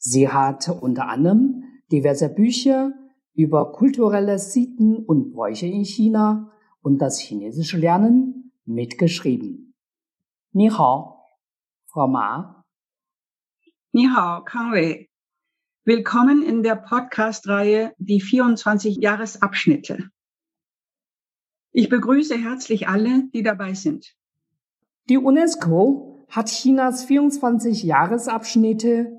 Sie hat unter anderem diverse Bücher über kulturelle Sitten und Bräuche in China und das chinesische Lernen mitgeschrieben. Ni hao, Frau Ma. Ni hao, Kang Wei. Willkommen in der Podcast-Reihe Die 24 Jahresabschnitte. Ich begrüße herzlich alle, die dabei sind. Die UNESCO hat Chinas 24 Jahresabschnitte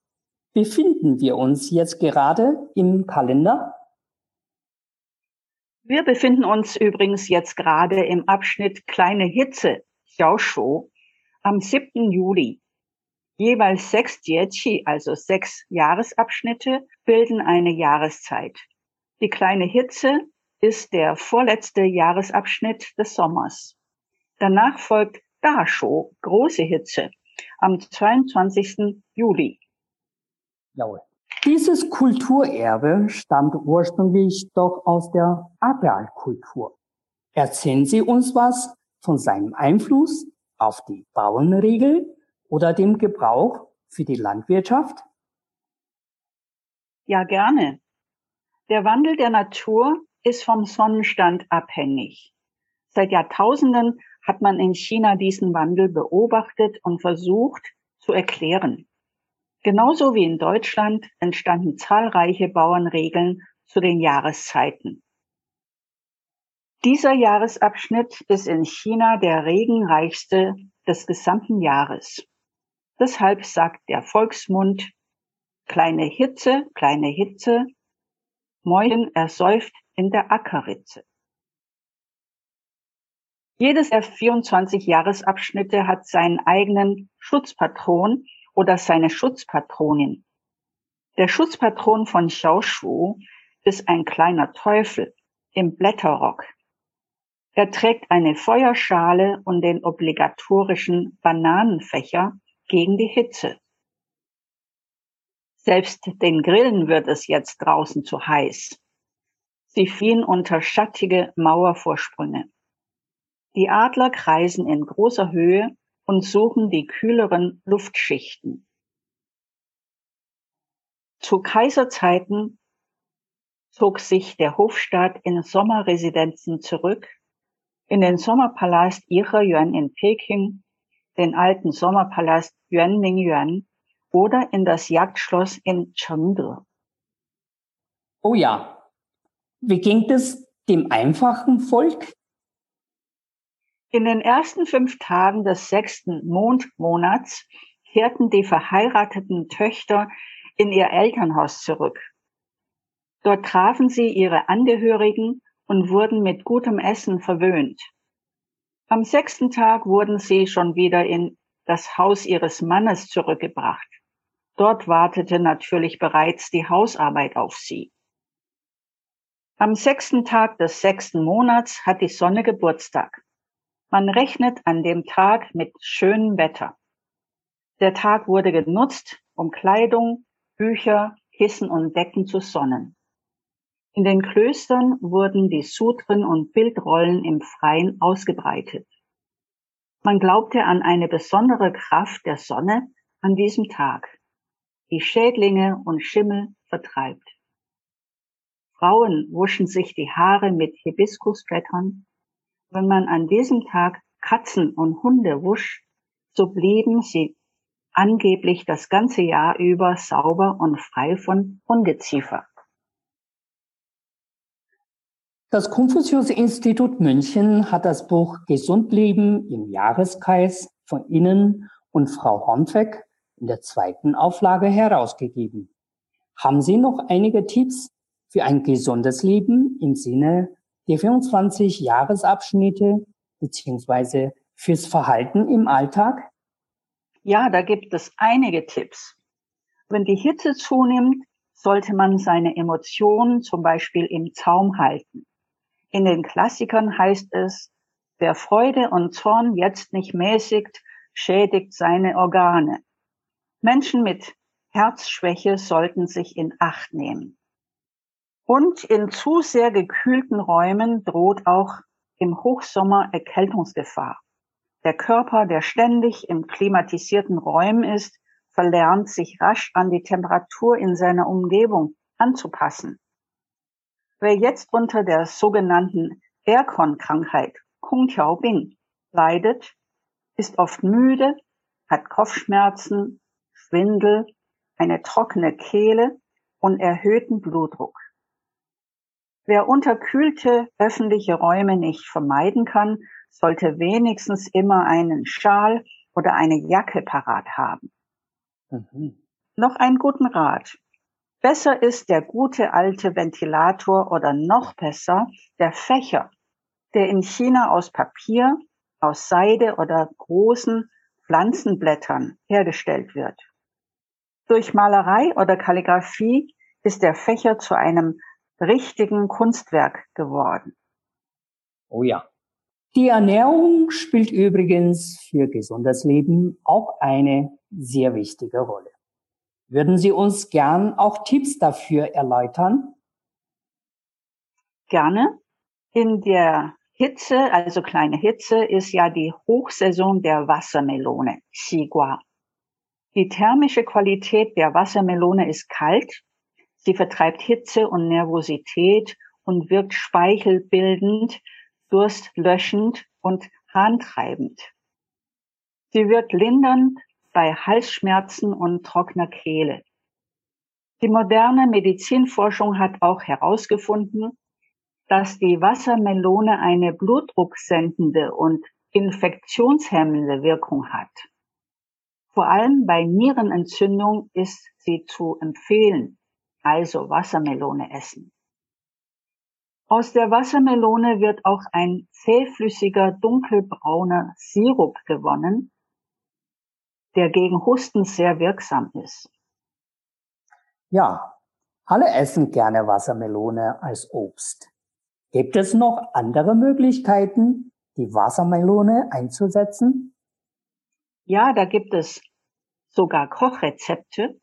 befinden wir uns jetzt gerade im Kalender? Wir befinden uns übrigens jetzt gerade im Abschnitt Kleine Hitze, Xiaoshu, am 7. Juli. Jeweils sechs Jieqi, also sechs Jahresabschnitte, bilden eine Jahreszeit. Die kleine Hitze ist der vorletzte Jahresabschnitt des Sommers. Danach folgt Dasho, große Hitze, am 22. Juli. Jawohl. Dieses Kulturerbe stammt ursprünglich doch aus der Agrarkultur. Erzählen Sie uns was von seinem Einfluss auf die Bauernregel oder dem Gebrauch für die Landwirtschaft? Ja, gerne. Der Wandel der Natur ist vom Sonnenstand abhängig. Seit Jahrtausenden hat man in China diesen Wandel beobachtet und versucht zu erklären. Genauso wie in Deutschland entstanden zahlreiche Bauernregeln zu den Jahreszeiten. Dieser Jahresabschnitt ist in China der regenreichste des gesamten Jahres. Deshalb sagt der Volksmund, kleine Hitze, kleine Hitze, Mäuschen ersäuft in der Ackerritze. Jedes der 24 Jahresabschnitte hat seinen eigenen Schutzpatron oder seine Schutzpatronin. Der Schutzpatron von Xiaoshu ist ein kleiner Teufel im Blätterrock. Er trägt eine Feuerschale und den obligatorischen Bananenfächer gegen die Hitze. Selbst den Grillen wird es jetzt draußen zu heiß. Sie fliehen unter schattige Mauervorsprünge. Die Adler kreisen in großer Höhe und suchen die kühleren Luftschichten. Zu Kaiserzeiten zog sich der Hofstaat in Sommerresidenzen zurück, in den Sommerpalast Yuan in Peking, den alten Sommerpalast Yuanmingyuan oder in das Jagdschloss in Chengde. Oh ja, wie ging es dem einfachen Volk? In den ersten fünf Tagen des sechsten Mondmonats kehrten die verheirateten Töchter in ihr Elternhaus zurück. Dort trafen sie ihre Angehörigen und wurden mit gutem Essen verwöhnt. Am sechsten Tag wurden sie schon wieder in das Haus ihres Mannes zurückgebracht. Dort wartete natürlich bereits die Hausarbeit auf sie. Am sechsten Tag des sechsten Monats hat die Sonne Geburtstag. Man rechnet an dem Tag mit schönem Wetter. Der Tag wurde genutzt, um Kleidung, Bücher, Kissen und Decken zu sonnen. In den Klöstern wurden die Sutren und Bildrollen im Freien ausgebreitet. Man glaubte an eine besondere Kraft der Sonne an diesem Tag, die Schädlinge und Schimmel vertreibt. Frauen wuschen sich die Haare mit Hibiskusblättern. Wenn man an diesem Tag Katzen und Hunde wusch, so blieben sie angeblich das ganze Jahr über sauber und frei von Ungeziefer. Das Konfuzius-Institut München hat das Buch Gesund leben im Jahreskreis von Ihnen und Frau Hornfeck in der zweiten Auflage herausgegeben. Haben Sie noch einige Tipps für ein gesundes Leben im Sinne der 24 Jahresabschnitte beziehungsweise fürs Verhalten im Alltag? Ja, da gibt es einige Tipps. Wenn die Hitze zunimmt, sollte man seine Emotionen zum Beispiel im Zaum halten. In den Klassikern heißt es, wer Freude und Zorn jetzt nicht mäßigt, schädigt seine Organe. Menschen mit Herzschwäche sollten sich in Acht nehmen. Und in zu sehr gekühlten Räumen droht auch im Hochsommer Erkältungsgefahr. Der Körper, der ständig im klimatisierten Räumen ist, verlernt sich rasch an die Temperatur in seiner Umgebung anzupassen. Wer jetzt unter der sogenannten Aircon-Krankheit Kungtiaobing leidet, ist oft müde, hat Kopfschmerzen, Schwindel, eine trockene Kehle und erhöhten Blutdruck. Wer unterkühlte öffentliche Räume nicht vermeiden kann, sollte wenigstens immer einen Schal oder eine Jacke parat haben. Mhm. Noch einen guten Rat. Besser ist der gute alte Ventilator oder noch besser der Fächer, der in China aus Papier, aus Seide oder großen Pflanzenblättern hergestellt wird. Durch Malerei oder Kalligraphie ist der Fächer zu einem richtigen Kunstwerk geworden. Oh ja. Die Ernährung spielt übrigens für gesundes Leben auch eine sehr wichtige Rolle. Würden Sie uns gern auch Tipps dafür erläutern? Gerne. In der Hitze, also kleine Hitze, ist ja die Hochsaison der Wassermelone, Xigua. Die thermische Qualität der Wassermelone ist kalt. Sie vertreibt Hitze und Nervosität und wirkt speichelbildend, durstlöschend und harntreibend. Sie wirkt lindernd bei Halsschmerzen und trockener Kehle. Die moderne Medizinforschung hat auch herausgefunden, dass die Wassermelone eine blutdrucksendende und infektionshemmende Wirkung hat. Vor allem bei Nierenentzündung ist sie zu empfehlen, also Wassermelone essen. Aus der Wassermelone wird auch ein zähflüssiger dunkelbrauner Sirup gewonnen, der gegen Husten sehr wirksam ist. Ja, alle essen gerne Wassermelone als Obst. Gibt es noch andere Möglichkeiten, die Wassermelone einzusetzen? Ja, da gibt es sogar Kochrezepte.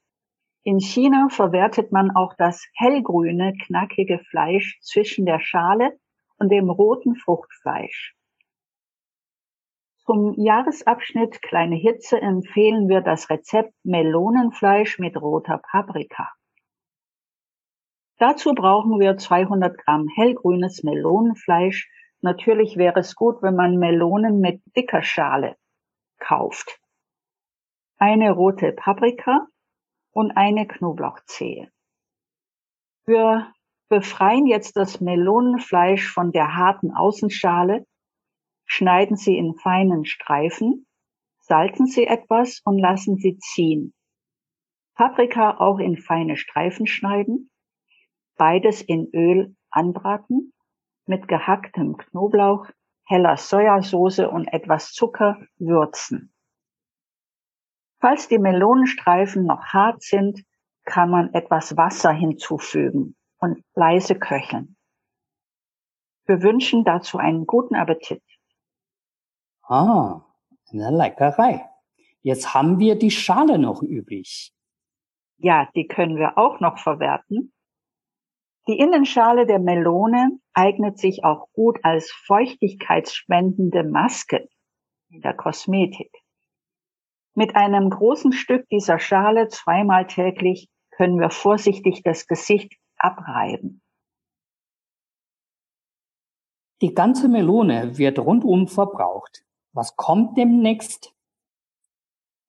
In China verwertet man auch das hellgrüne, knackige Fleisch zwischen der Schale und dem roten Fruchtfleisch. Zum Jahresabschnitt Kleine Hitze empfehlen wir das Rezept Melonenfleisch mit roter Paprika. Dazu brauchen wir 200 Gramm hellgrünes Melonenfleisch. Natürlich wäre es gut, wenn man Melonen mit dicker Schale kauft. Eine rote Paprika und eine Knoblauchzehe. Wir befreien jetzt das Melonenfleisch von der harten Außenschale schneiden Sie in feinen Streifen, salzen Sie etwas und lassen Sie ziehen. Paprika auch in feine Streifen schneiden, beides in Öl anbraten, mit gehacktem Knoblauch, heller Sojasauce und etwas Zucker würzen. Falls die Melonenstreifen noch hart sind, kann man etwas Wasser hinzufügen und leise köcheln. Wir wünschen dazu einen guten Appetit. Ah, eine Leckerei. Jetzt haben wir die Schale noch übrig. Ja, die können wir auch noch verwerten. Die Innenschale der Melone eignet sich auch gut als feuchtigkeitsspendende Maske in der Kosmetik. Mit einem großen Stück dieser Schale zweimal täglich können wir vorsichtig das Gesicht abreiben. Die ganze Melone wird rundum verbraucht. Was kommt demnächst?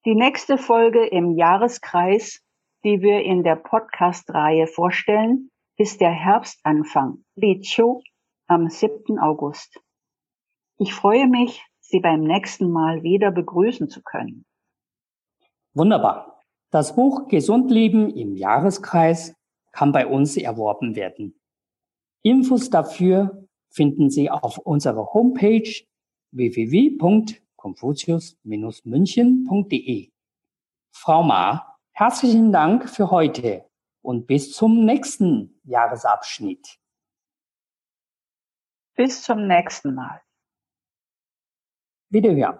Die nächste Folge im Jahreskreis, die wir in der Podcast-Reihe vorstellen, ist der Herbstanfang, Li Qiu, am 7. August. Ich freue mich, Sie beim nächsten Mal wieder begrüßen zu können. Wunderbar. Das Buch Gesund leben im Jahreskreis kann bei uns erworben werden. Infos dafür finden Sie auf unserer Homepage www.confucius-münchen.de. Frau Ma, herzlichen Dank für heute und bis zum nächsten Jahresabschnitt. Bis zum nächsten Mal. Wiederhören.